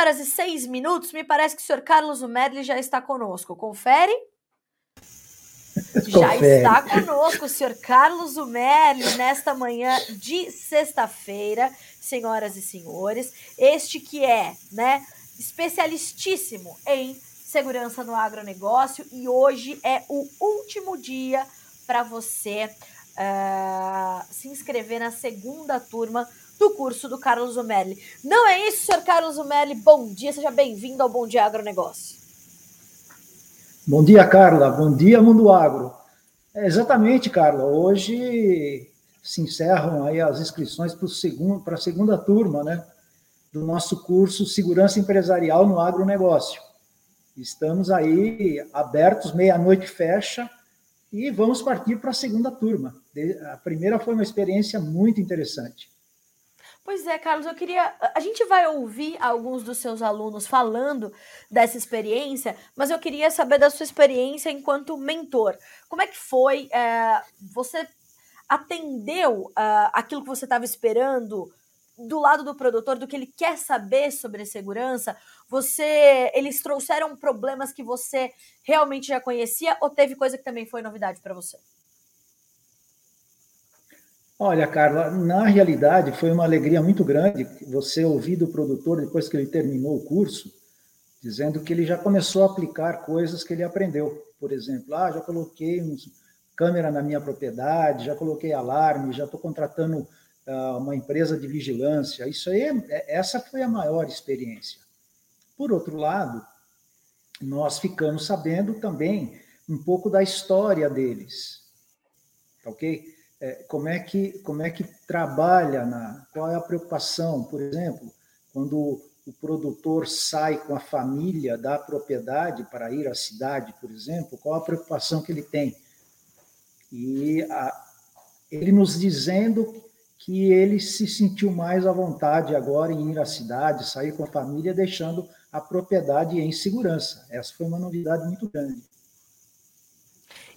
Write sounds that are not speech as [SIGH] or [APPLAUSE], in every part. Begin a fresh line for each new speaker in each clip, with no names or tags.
horas e 6 minutos, me parece que o senhor Carlos Medley já está conosco. Confere? Já está conosco o senhor Carlos Umerli nesta manhã de sexta-feira, senhoras e senhores. Este que é, né, especialistíssimo em segurança no agronegócio e hoje é o último dia para você uh, se inscrever na segunda turma do curso do Carlos Umerli. Não é isso, senhor Carlos Umerli? Bom dia, seja bem-vindo ao Bom Dia Agronegócio.
Bom dia, Carla. Bom dia, Mundo Agro. É, exatamente, Carla. Hoje se encerram aí as inscrições para a segunda turma, né, do nosso curso Segurança Empresarial no Agronegócio. Estamos aí abertos, meia-noite fecha, e vamos partir para a segunda turma. A primeira foi uma experiência muito interessante.
Pois é, Carlos, eu queria. A gente vai ouvir alguns dos seus alunos falando dessa experiência, mas eu queria saber da sua experiência enquanto mentor. Como é que foi? É, você atendeu uh, aquilo que você estava esperando do lado do produtor, do que ele quer saber sobre segurança? Você, eles trouxeram problemas que você realmente já conhecia ou teve coisa que também foi novidade para você?
Olha, Carla, na realidade foi uma alegria muito grande você ouvir do produtor depois que ele terminou o curso, dizendo que ele já começou a aplicar coisas que ele aprendeu. Por exemplo, ah, já coloquei câmera na minha propriedade, já coloquei alarme, já estou contratando uh, uma empresa de vigilância. Isso aí, é, essa foi a maior experiência. Por outro lado, nós ficamos sabendo também um pouco da história deles, tá ok? É, como, é que, como é que trabalha, na, qual é a preocupação, por exemplo, quando o produtor sai com a família da propriedade para ir à cidade, por exemplo, qual a preocupação que ele tem? E a, ele nos dizendo que ele se sentiu mais à vontade agora em ir à cidade, sair com a família, deixando a propriedade em segurança. Essa foi uma novidade muito grande.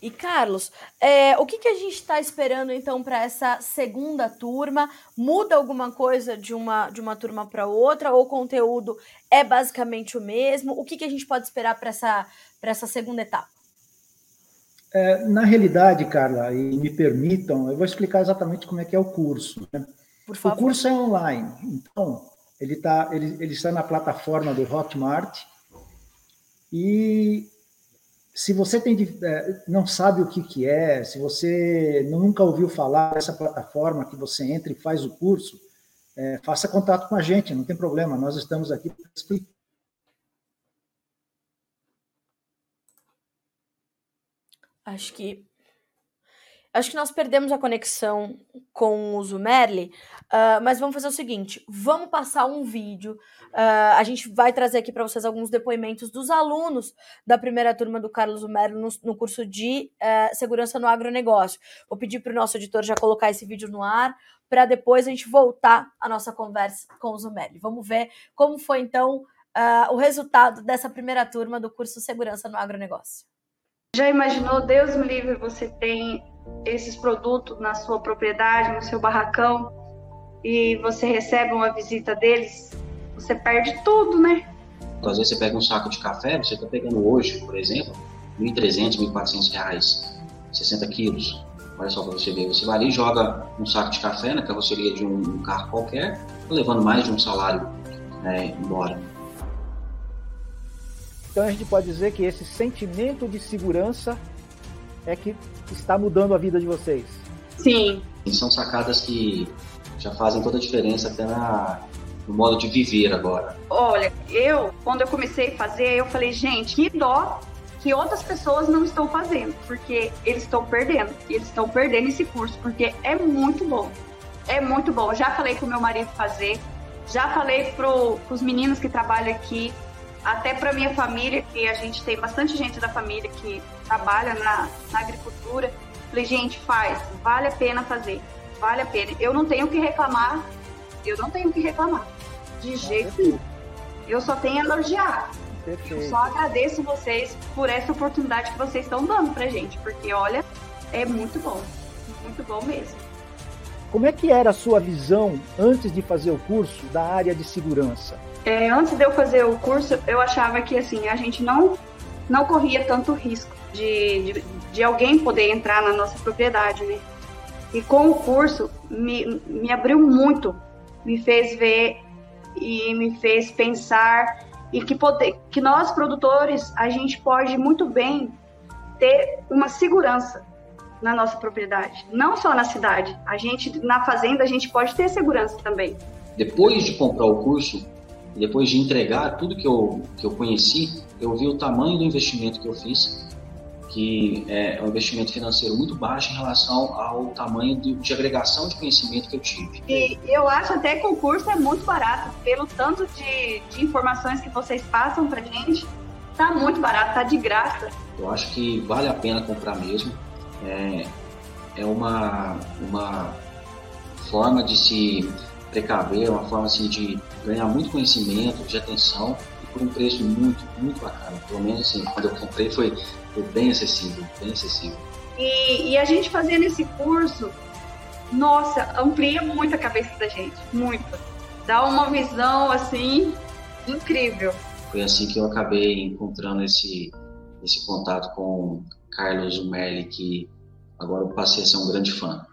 E Carlos, é, o que, que a gente está esperando então para essa segunda turma? Muda alguma coisa de uma, de uma turma para outra? Ou o conteúdo é basicamente o mesmo? O que, que a gente pode esperar para essa, essa segunda etapa?
É, na realidade, Carla, e me permitam, eu vou explicar exatamente como é que é o curso. Né? O curso é online, então ele, tá, ele, ele está na plataforma do Hotmart e se você tem, é, não sabe o que, que é, se você nunca ouviu falar dessa plataforma que você entra e faz o curso, é, faça contato com a gente, não tem problema, nós estamos aqui para explicar.
Acho que Acho que nós perdemos a conexão com o Zumerli, uh, mas vamos fazer o seguinte: vamos passar um vídeo. Uh, a gente vai trazer aqui para vocês alguns depoimentos dos alunos da primeira turma do Carlos Zumerli no, no curso de uh, Segurança no Agronegócio. Vou pedir para o nosso editor já colocar esse vídeo no ar, para depois a gente voltar a nossa conversa com o Zumerli. Vamos ver como foi então o resultado dessa primeira turma do curso Segurança no Agronegócio.
Já imaginou, Deus me livre, você tem esses produtos na sua propriedade, no seu barracão, e você recebe uma visita deles, você perde tudo, né?
Então, às vezes você pega um saco de café, você está pegando hoje, por exemplo, R$ 1.300, R$ 1.400, 60 quilos. Olha só para você ver, você vai ali e joga um saco de café na carroceria de um, um carro qualquer, tá levando mais de um salário né, embora.
Então a gente pode dizer que esse sentimento de segurança é que está mudando a vida de vocês.
Sim.
São sacadas que já fazem toda a diferença até na, no modo de viver agora.
Olha, eu, quando eu comecei a fazer, eu falei, gente, que dó que outras pessoas não estão fazendo, porque eles estão perdendo. Eles estão perdendo esse curso, porque é muito bom. É muito bom. Já falei com meu marido fazer, já falei para os meninos que trabalham aqui, até para minha família, que a gente tem bastante gente da família que trabalha na, na agricultura. Falei, gente, faz, vale a pena fazer, vale a pena. Eu não tenho que reclamar, eu não tenho que reclamar, de jeito nenhum. Eu só tenho a elogiar. Perfeito. Eu só agradeço vocês por essa oportunidade que vocês estão dando pra gente, porque olha, é muito bom, muito bom mesmo.
como é que era a sua visão antes de fazer o curso da área de segurança?
É, antes de eu fazer o curso, eu achava que assim a gente não não corria tanto risco de, de, de alguém poder entrar na nossa propriedade, né? E com o curso me, me abriu muito, me fez ver e me fez pensar e que poder, que nós produtores a gente pode muito bem ter uma segurança na nossa propriedade, não só na cidade. A gente na fazenda a gente pode ter segurança também.
Depois de comprar o curso, depois de entregar tudo que eu que eu conheci, eu vi o tamanho do investimento que eu fiz que é um investimento financeiro muito baixo em relação ao tamanho de, de agregação de conhecimento que eu tive.
E eu acho até que o curso é muito barato, pelo tanto de, de informações que vocês passam para gente, tá muito barato, tá de graça.
Eu acho que vale a pena comprar mesmo. É, é uma, uma forma de se precaver, uma forma assim, de ganhar muito conhecimento, de atenção e por um preço muito, muito bacana. Pelo menos assim, quando eu comprei foi foi bem acessível, bem acessível.
E, e a gente fazendo esse curso, nossa, amplia muito a cabeça da gente, muito. Dá uma visão, assim, incrível.
Foi assim que eu acabei encontrando esse, esse contato com Carlos Merli, que agora eu passei a ser um grande fã.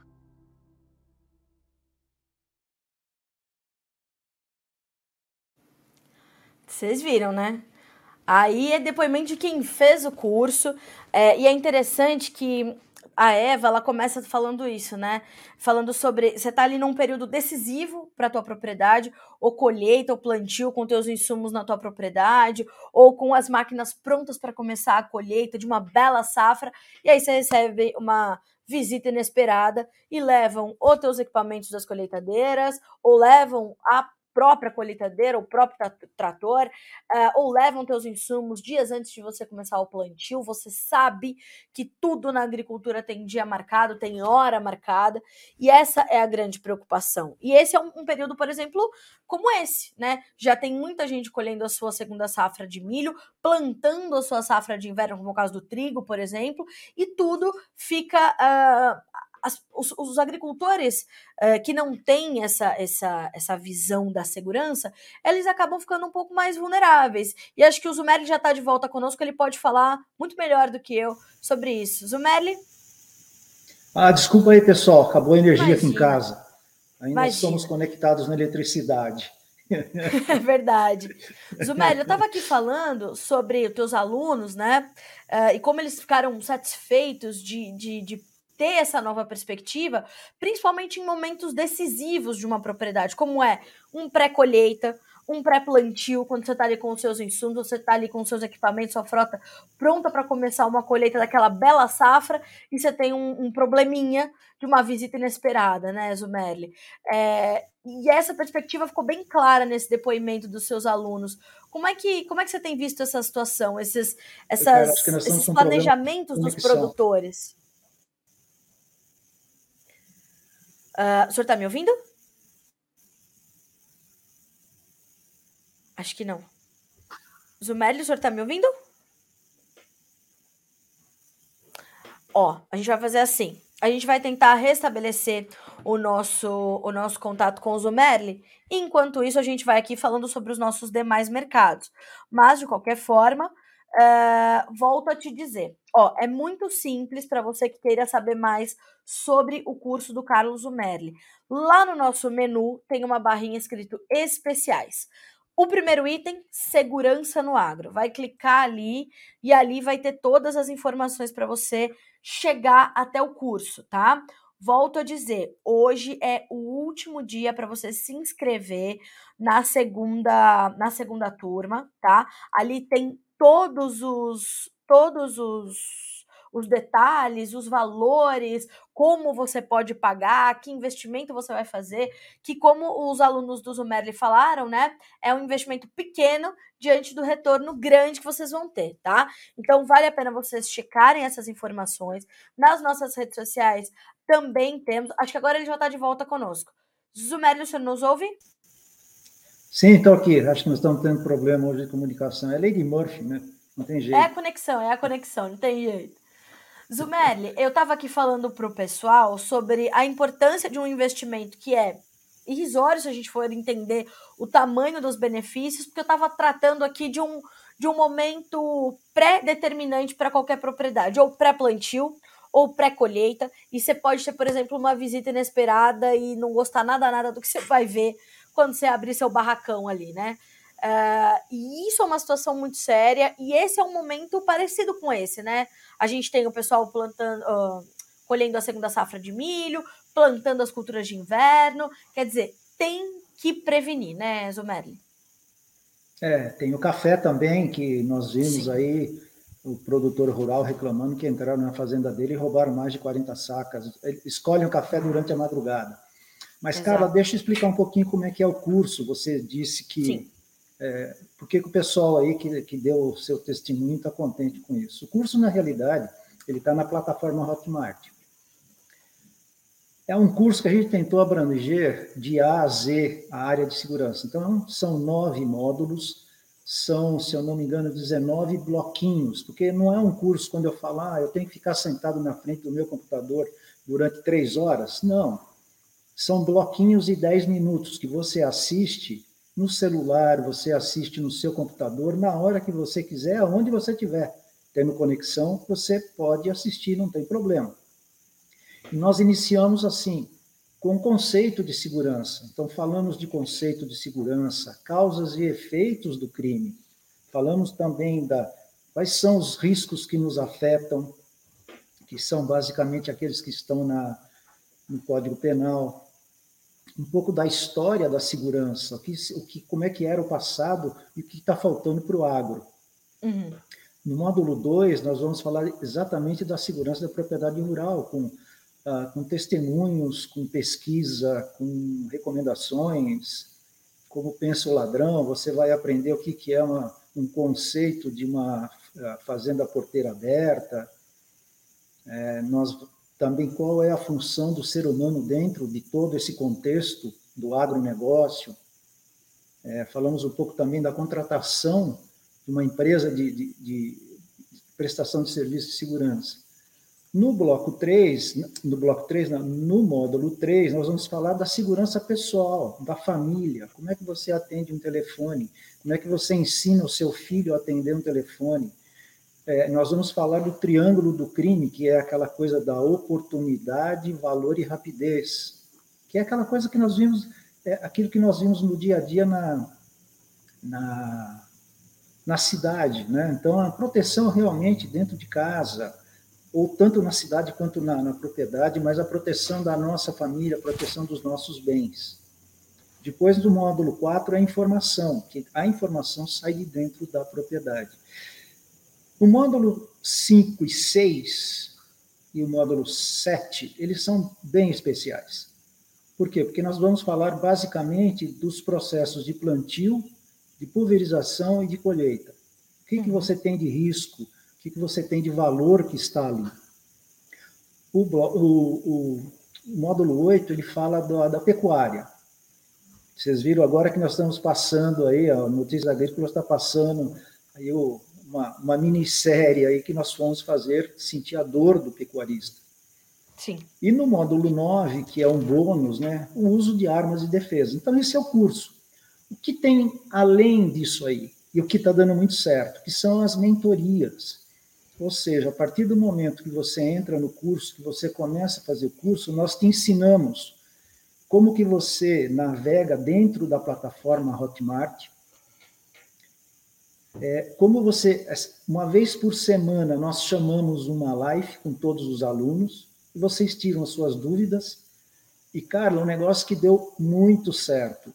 Vocês viram, né? Aí é depoimento de quem fez o curso. É, e é interessante que a Eva, ela começa falando isso, né? Falando sobre você tá ali num período decisivo para tua propriedade, ou colheita, ou plantio com teus insumos na tua propriedade, ou com as máquinas prontas para começar a colheita de uma bela safra, e aí você recebe uma visita inesperada e levam ou teus equipamentos das colheitadeiras, ou levam a própria colheitadeira, o próprio trator, uh, ou levam teus insumos dias antes de você começar o plantio. Você sabe que tudo na agricultura tem dia marcado, tem hora marcada, e essa é a grande preocupação. E esse é um, um período, por exemplo, como esse, né? Já tem muita gente colhendo a sua segunda safra de milho, plantando a sua safra de inverno, como o caso do trigo, por exemplo, e tudo fica uh, as, os, os, agricultores uh, que não têm essa, essa, essa visão da segurança, eles acabam ficando um pouco mais vulneráveis. E acho que o Zumerli já está de volta conosco, ele pode falar muito melhor do que eu sobre isso. Zumerli?
Ah, desculpa aí, pessoal, acabou a energia Imagina. aqui em casa. Ainda Imagina. somos conectados na eletricidade. [LAUGHS]
É verdade. [LAUGHS] Zumélia, eu estava aqui falando sobre os teus alunos, né? Uh, e como eles ficaram satisfeitos de, de, de ter essa nova perspectiva, principalmente em momentos decisivos de uma propriedade, como é um pré-colheita, um pré-plantio, quando você está ali com os seus insumos, você está ali com os seus equipamentos, sua frota pronta para começar uma colheita daquela bela safra, e você tem um, um probleminha de uma visita inesperada, né, Zumerli? É, e essa perspectiva ficou bem clara nesse depoimento dos seus alunos. Como é que, como é que você tem visto essa situação, esses, essas, esses planejamentos dos produtores? Uh, o senhor tá me ouvindo? Acho que não. Zumelli, o senhor tá me ouvindo? Ó, a gente vai fazer assim. A gente vai tentar restabelecer o nosso, o nosso contato com o Zumerli. Enquanto isso, a gente vai aqui falando sobre os nossos demais mercados. Mas, de qualquer forma, Uh, volto a te dizer, ó, é muito simples para você que queira saber mais sobre o curso do Carlos Umerli. Lá no nosso menu tem uma barrinha escrito especiais. O primeiro item, segurança no agro. Vai clicar ali e ali vai ter todas as informações para você chegar até o curso, tá? Volto a dizer, hoje é o último dia para você se inscrever na segunda na segunda turma, tá? Ali tem todos os todos os, os detalhes, os valores, como você pode pagar, que investimento você vai fazer, que como os alunos do Zumerli falaram, né, é um investimento pequeno diante do retorno grande que vocês vão ter, tá? Então vale a pena vocês checarem essas informações. Nas nossas redes sociais também temos, acho que agora ele já está de volta conosco. Zumerli, senhor nos ouve?
Sim, estou aqui. Acho que nós estamos tendo problema hoje de comunicação. É Lady Murphy, né? Não tem jeito.
É a conexão, é a conexão, não tem jeito. Zumerli, eu estava aqui falando para o pessoal sobre a importância de um investimento que é irrisório se a gente for entender o tamanho dos benefícios, porque eu estava tratando aqui de um, de um momento pré-determinante para qualquer propriedade, ou pré-plantio, ou pré-colheita, e você pode ter, por exemplo, uma visita inesperada e não gostar nada, nada do que você vai ver quando você abrir seu barracão ali, né? Uh, e isso é uma situação muito séria, e esse é um momento parecido com esse, né? A gente tem o pessoal plantando, uh, colhendo a segunda safra de milho, plantando as culturas de inverno, quer dizer, tem que prevenir, né, Zumerli?
É, tem o café também, que nós vimos Sim. aí o produtor rural reclamando que entraram na fazenda dele e roubaram mais de 40 sacas. Escolhem o café durante a madrugada. Mas, Exato. Carla, deixa eu explicar um pouquinho como é que é o curso. Você disse que. É, por que, o pessoal aí que, que deu o seu testemunho está contente com isso? O curso, na realidade, ele está na plataforma Hotmart. É um curso que a gente tentou abranger de A a Z a área de segurança. Então, são nove módulos, são, se eu não me engano, 19 bloquinhos, porque não é um curso quando eu falar, ah, eu tenho que ficar sentado na frente do meu computador durante três horas. Não. São bloquinhos de 10 minutos que você assiste no celular, você assiste no seu computador, na hora que você quiser, aonde você estiver. Tendo conexão, você pode assistir, não tem problema. E nós iniciamos assim, com o conceito de segurança. Então, falamos de conceito de segurança, causas e efeitos do crime. Falamos também da quais são os riscos que nos afetam, que são basicamente aqueles que estão na, no Código Penal, um pouco da história da segurança, o que, o que, como é que era o passado e o que está faltando para o agro. Uhum. No módulo 2, nós vamos falar exatamente da segurança da propriedade rural, com, ah, com testemunhos, com pesquisa, com recomendações, como pensa o ladrão, você vai aprender o que, que é uma, um conceito de uma ah, fazenda porteira aberta. É, nós também qual é a função do ser humano dentro de todo esse contexto do agronegócio. É, falamos um pouco também da contratação de uma empresa de, de, de prestação de serviço de segurança. No bloco 3, no bloco 3, no módulo 3, nós vamos falar da segurança pessoal, da família, como é que você atende um telefone, como é que você ensina o seu filho a atender um telefone, é, nós vamos falar do triângulo do crime, que é aquela coisa da oportunidade, valor e rapidez, que é aquela coisa que nós vimos, é aquilo que nós vimos no dia a dia na, na, na cidade. Né? Então, a proteção realmente dentro de casa, ou tanto na cidade quanto na, na propriedade, mas a proteção da nossa família, a proteção dos nossos bens. Depois do módulo 4, a informação, que a informação sai de dentro da propriedade. O módulo 5 e 6 e o módulo 7, eles são bem especiais. Por quê? Porque nós vamos falar basicamente dos processos de plantio, de pulverização e de colheita. O que, que você tem de risco? O que, que você tem de valor que está ali? O, o, o, módulo 8, ele fala da, da pecuária. Vocês viram agora que nós estamos passando aí, a Notícias Agrícolas está passando aí o, uma, uma minissérie aí que nós fomos fazer sentir a dor do pecuarista.
Sim.
E no módulo 9, que é um bônus, né, o uso de armas de defesa. Então, esse é o curso. O que tem além disso aí, e o que está dando muito certo, que são as mentorias. Ou seja, a partir do momento que você entra no curso, que você começa a fazer o curso, nós te ensinamos como que você navega dentro da plataforma Hotmart, é, como você, uma vez por semana, nós chamamos uma live com todos os alunos, e vocês tiram as suas dúvidas. E, Carla, um negócio que deu muito certo.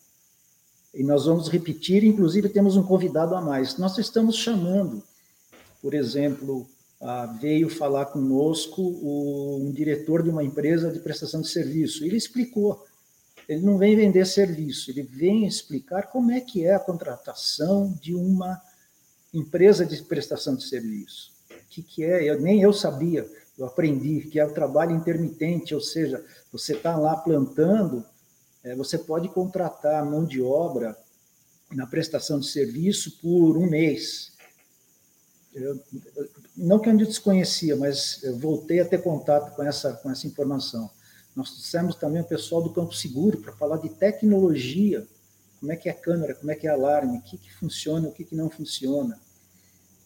E nós vamos repetir, inclusive temos um convidado a mais. Nós estamos chamando, por exemplo, veio falar conosco um diretor de uma empresa de prestação de serviço. Ele explicou. Ele não vem vender serviço, ele vem explicar como é que é a contratação de uma empresa de prestação de serviço. O que, que é? Eu, nem eu sabia, eu aprendi que é o trabalho intermitente, ou seja, você está lá plantando, é, você pode contratar mão de obra na prestação de serviço por um mês. Eu, não que eu desconhecia, mas eu voltei a ter contato com essa, com essa informação. Nós trouxemos também o pessoal do Campo Seguro para falar de tecnologia, como é que é a câmera, como é que é alarme, o que, que funciona, o que, que não funciona.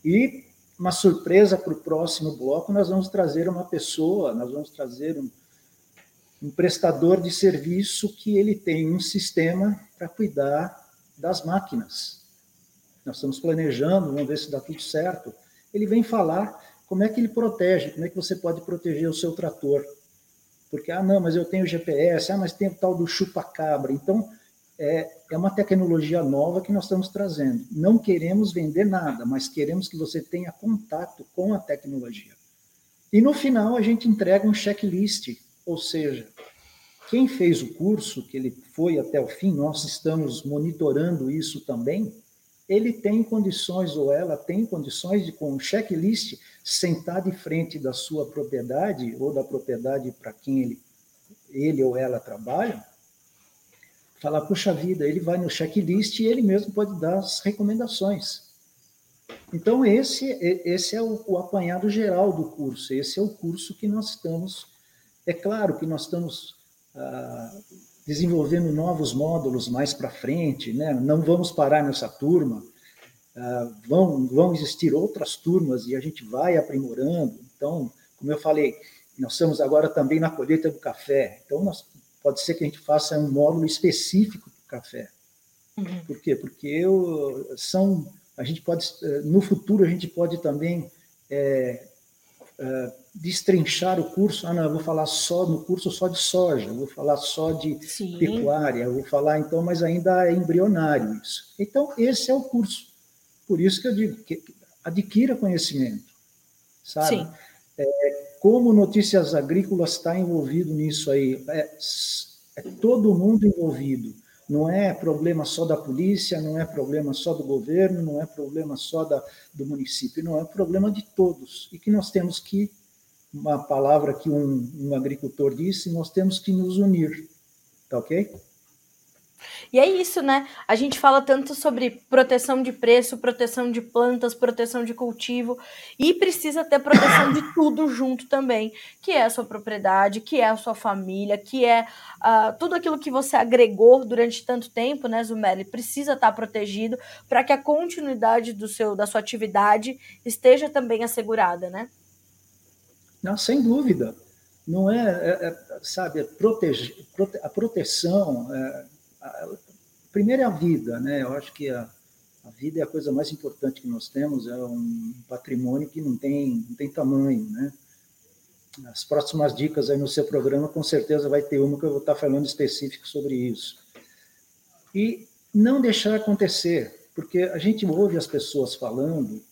E uma surpresa para o próximo bloco, nós vamos trazer uma pessoa, nós vamos trazer um, um prestador de serviço que ele tem um sistema para cuidar das máquinas. Nós estamos planejando, vamos ver se dá tudo certo. Ele vem falar como é que ele protege, como é que você pode proteger o seu trator. Porque, ah, não, mas eu tenho GPS, ah, mas tem o tal do chupa-cabra. Então, é, é uma tecnologia nova que nós estamos trazendo. Não queremos vender nada, mas queremos que você tenha contato com a tecnologia. E no final, a gente entrega um checklist, ou seja, quem fez o curso, que ele foi até o fim, nós estamos monitorando isso também, ele tem condições, ou ela tem condições de, com um checklist, sentar de frente da sua propriedade, ou da propriedade para quem ele, ele ou ela trabalha, falar, puxa vida, ele vai no checklist e ele mesmo pode dar as recomendações. Então, esse, esse é o, o apanhado geral do curso, esse é o curso que nós estamos. É claro que nós estamos ah, desenvolvendo novos módulos mais para frente, né? não vamos parar nessa turma, uh, vão, vão existir outras turmas e a gente vai aprimorando. Então, como eu falei, nós estamos agora também na colheita do café, então nós, pode ser que a gente faça um módulo específico para o café. Uhum. Por quê? Porque eu, são, a gente pode, eh, no futuro, a gente pode também é, é, destrinchar o curso, ah, não, eu vou falar só no curso só de soja, eu vou falar só de Sim. pecuária, eu vou falar então, mas ainda é embrionário isso. Então, esse é o curso. Por isso que eu digo, que adquira conhecimento, sabe? Sim. É, como Notícias Agrícolas está envolvido nisso aí? É, é todo mundo envolvido. Não é problema só da polícia, não é problema só do governo, não é problema só da, do município, não é problema de todos. E que nós temos que uma palavra que um, um agricultor disse, nós temos que nos unir, tá ok?
E é isso, né? A gente fala tanto sobre proteção de preço, proteção de plantas, proteção de cultivo, e precisa ter proteção de [COUGHS] tudo junto também, que é a sua propriedade, que é a sua família, que é uh, tudo aquilo que você agregou durante tanto tempo, né, Zumeli? Precisa estar protegido para que a continuidade do seu, da sua atividade esteja também assegurada, né?
Não, sem dúvida. Não é, é, é sabe, é proteger, prote, a proteção. A, primeiro é a vida, né? Eu acho que a, a vida é a coisa mais importante que nós temos, é um patrimônio que não tem, não tem tamanho, né? As próximas dicas aí no seu programa, com certeza vai ter uma que eu vou estar falando específico sobre isso. E não deixar acontecer, porque a gente ouve as pessoas falando,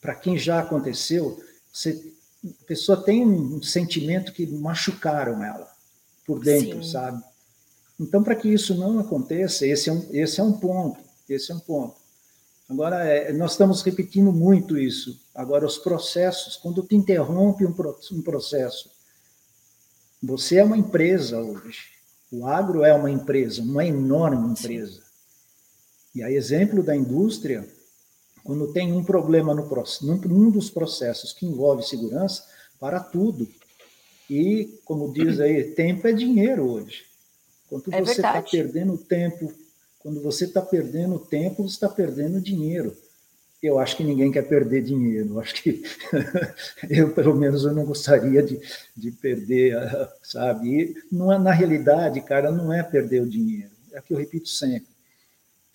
para quem já aconteceu, você, a pessoa tem um sentimento que machucaram ela por dentro, Sim. sabe? Então, para que isso não aconteça, esse é um, esse é um ponto. Esse é um ponto. Agora, é, nós estamos repetindo muito isso. Agora, os processos, quando tu interrompe um, um processo, você é uma empresa hoje. O agro é uma empresa, uma enorme empresa. E a exemplo da indústria, quando tem um problema no num dos processos que envolve segurança, para tudo. E, como diz aí, tempo é dinheiro hoje. Quando é você está perdendo tempo, quando você está perdendo tempo, você está perdendo dinheiro. Eu acho que ninguém quer perder dinheiro. Eu acho que [LAUGHS] eu, pelo menos, eu não gostaria de, de perder, sabe? E não é, na realidade, cara, não é perder o dinheiro. É o que eu repito sempre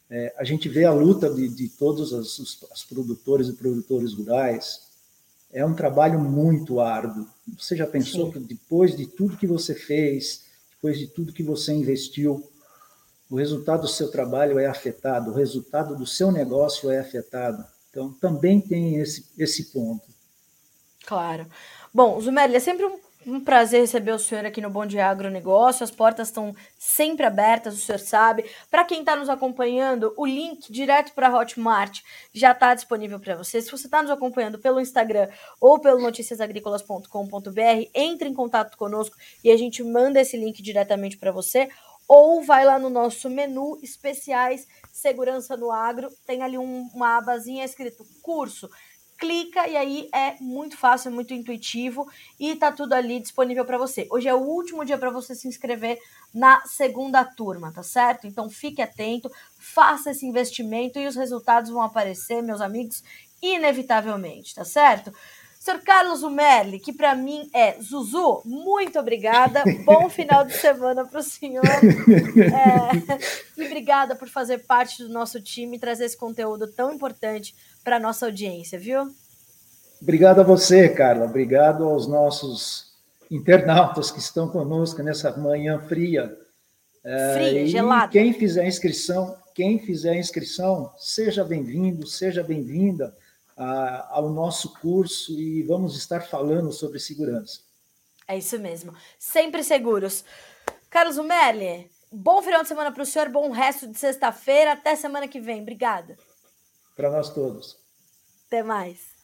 é, a gente vê a luta de, de todos os, os, os, produtores e produtores rurais. É um trabalho muito árduo. Você já pensou Sim. que depois de tudo que você fez, depois de tudo que você investiu, o resultado do seu trabalho é afetado, o resultado do seu negócio é afetado. Então, também tem esse, esse ponto.
Claro. Bom, Zumélia, é sempre um um prazer receber o senhor aqui no Bom Dia Agronegócio. As portas estão sempre abertas, o senhor sabe. Para quem está nos acompanhando, o link direto para a Hotmart já está disponível para você. Se você está nos acompanhando pelo Instagram ou pelo noticiasagricolas.com.br, entre em contato conosco e a gente manda esse link diretamente para você. Ou vai lá no nosso menu especiais Segurança no Agro, tem ali um, uma abazinha escrito curso clica e aí é muito fácil, muito intuitivo e tá tudo ali disponível para você. Hoje é o último dia para você se inscrever na segunda turma, tá certo? Então fique atento, faça esse investimento e os resultados vão aparecer, meus amigos, inevitavelmente, tá certo? Sr. Carlos Umerli, que para mim é Zuzu, muito obrigada. Bom [LAUGHS] final de semana para o senhor. [LAUGHS] É, e obrigada por fazer parte do nosso time e trazer esse conteúdo tão importante para a nossa audiência, viu?
Obrigado a você, Carla. Obrigado aos nossos internautas que estão conosco nessa manhã fria.
É, fria, gelada.
Quem fizer inscrição, quem fizer inscrição, seja bem-vindo, seja bem-vinda ao nosso curso e vamos estar falando sobre segurança.
É isso mesmo. Sempre seguros. Carlos Umerli, bom final de semana para o senhor, bom resto de sexta-feira. Até semana que vem. Obrigada.
Para nós todos.
Até mais.